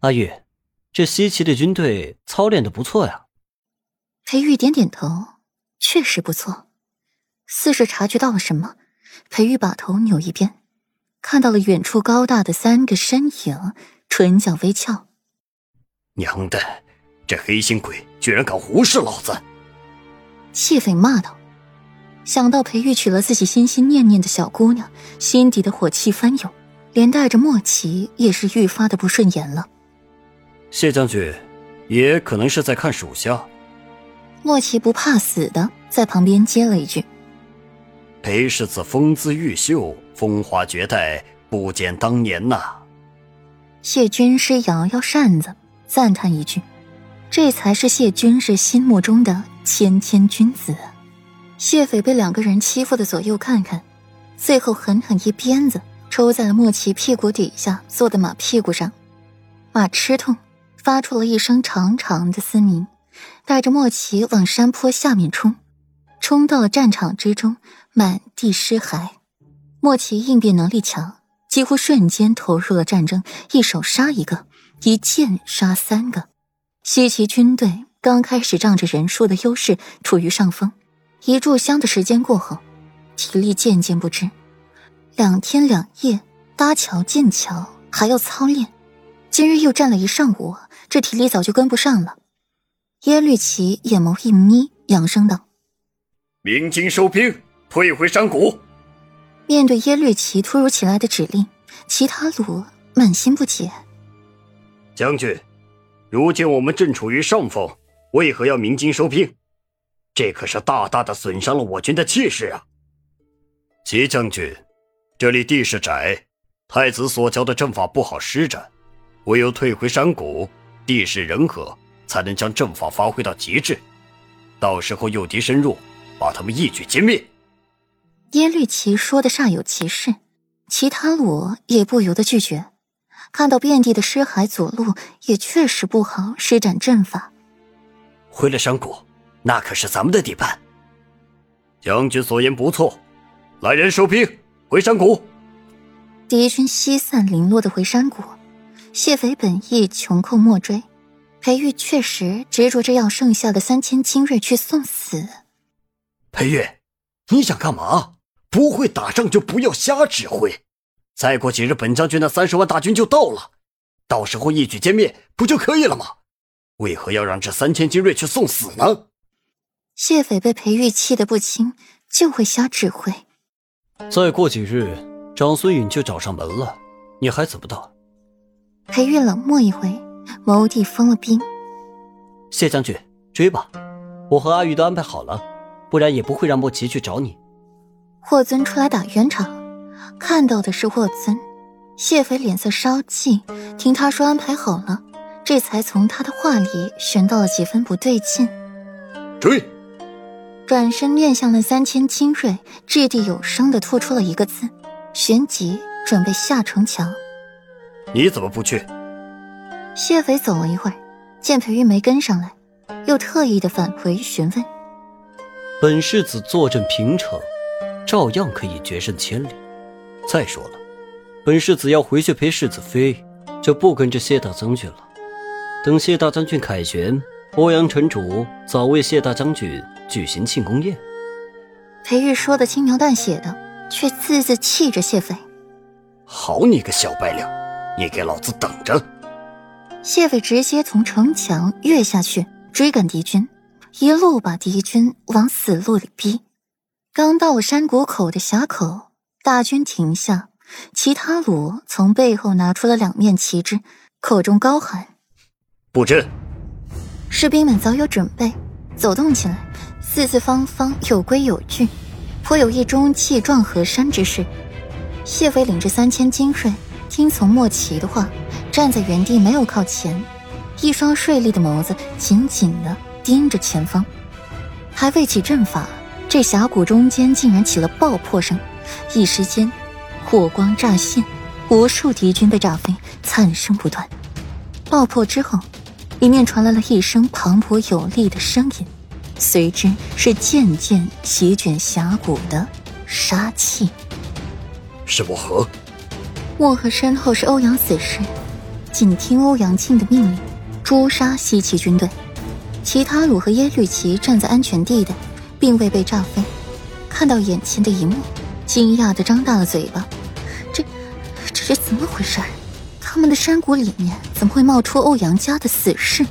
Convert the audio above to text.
阿玉，这西岐的军队操练的不错呀。裴玉点点头，确实不错。似是察觉到了什么，裴玉把头扭一边，看到了远处高大的三个身影，唇角微翘。娘的，这黑心鬼居然敢无视老子！谢斐骂道。想到裴玉娶了自己心心念念的小姑娘，心底的火气翻涌，连带着莫奇也是愈发的不顺眼了。谢将军，也可能是在看属下。莫奇不怕死的在旁边接了一句：“裴世子风姿玉秀，风华绝代，不减当年呐。”谢军师摇摇扇子，赞叹一句：“这才是谢军师心目中的谦谦君子。”谢斐被两个人欺负的左右看看，最后狠狠一鞭子抽在了莫奇屁股底下坐的马屁股上，马吃痛，发出了一声长长的嘶鸣，带着莫奇往山坡下面冲，冲到了战场之中，满地尸骸。莫奇应变能力强，几乎瞬间投入了战争，一手杀一个，一剑杀三个。西岐军队刚开始仗着人数的优势处于上风。一炷香的时间过后，体力渐渐不支。两天两夜搭桥建桥，还要操练，今日又站了一上午，这体力早就跟不上了。耶律齐眼眸一眯，扬声道：“鸣金收兵，退回山谷。”面对耶律齐突如其来的指令，其他鲁满心不解：“将军，如今我们正处于上风，为何要鸣金收兵？”这可是大大的损伤了我军的气势啊！齐将军，这里地势窄，太子所教的阵法不好施展，唯有退回山谷，地势人和，才能将阵法发挥到极致。到时候诱敌深入，把他们一举歼灭。耶律齐说的煞有其事，其他我也不由得拒绝。看到遍地的尸骸左路，也确实不好施展阵法。回了山谷。那可是咱们的地盘。将军所言不错，来人收兵，回山谷。敌军西散零落的回山谷。谢斐本意穷寇莫追，裴玉确实执着着要剩下的三千精锐去送死。裴玉，你想干嘛？不会打仗就不要瞎指挥。再过几日，本将军那三十万大军就到了，到时候一举歼灭不就可以了吗？为何要让这三千精锐去送死呢？谢斐被裴玉气得不轻，就会瞎指挥。再过几日，长孙允就找上门了，你还怎么到？裴玉冷漠一回，眸地封了冰。谢将军，追吧，我和阿玉都安排好了，不然也不会让莫奇去找你。霍尊出来打圆场，看到的是霍尊。谢斐脸色稍霁，听他说安排好了，这才从他的话里寻到了几分不对劲。追！转身面向了三千精锐，掷地有声的吐出了一个字，旋即准备下城墙。你怎么不去？谢斐走了一会儿，见裴玉没跟上来，又特意的返回询问。本世子坐镇平城，照样可以决胜千里。再说了，本世子要回去陪世子妃，就不跟着谢大将军了。等谢大将军凯旋，欧阳城主早为谢大将军。举行庆功宴，裴玉说的轻描淡写的，却字字气着谢斐。好你个小白脸，你给老子等着！谢斐直接从城墙跃下去追赶敌军，一路把敌军往死路里逼。刚到了山谷口的峡口，大军停下，其他鲁从背后拿出了两面旗帜，口中高喊：“布阵！”士兵们早有准备，走动起来。四四方方，有规有矩，颇有一中气壮河山之势。谢斐领着三千精锐，听从莫奇的话，站在原地没有靠前，一双锐利的眸子紧紧的盯着前方。还未起阵法，这峡谷中间竟然起了爆破声，一时间火光乍现，无数敌军被炸飞，惨声不断。爆破之后，里面传来了一声磅礴有力的声音。随之是渐渐席卷峡谷的杀气。是我和，墨河身后是欧阳死士，仅听欧阳庆的命令，诛杀西岐军队。其他鲁和耶律齐站在安全地的，并未被炸飞。看到眼前的一幕，惊讶的张大了嘴巴。这，这是怎么回事？他们的山谷里面怎么会冒出欧阳家的死士？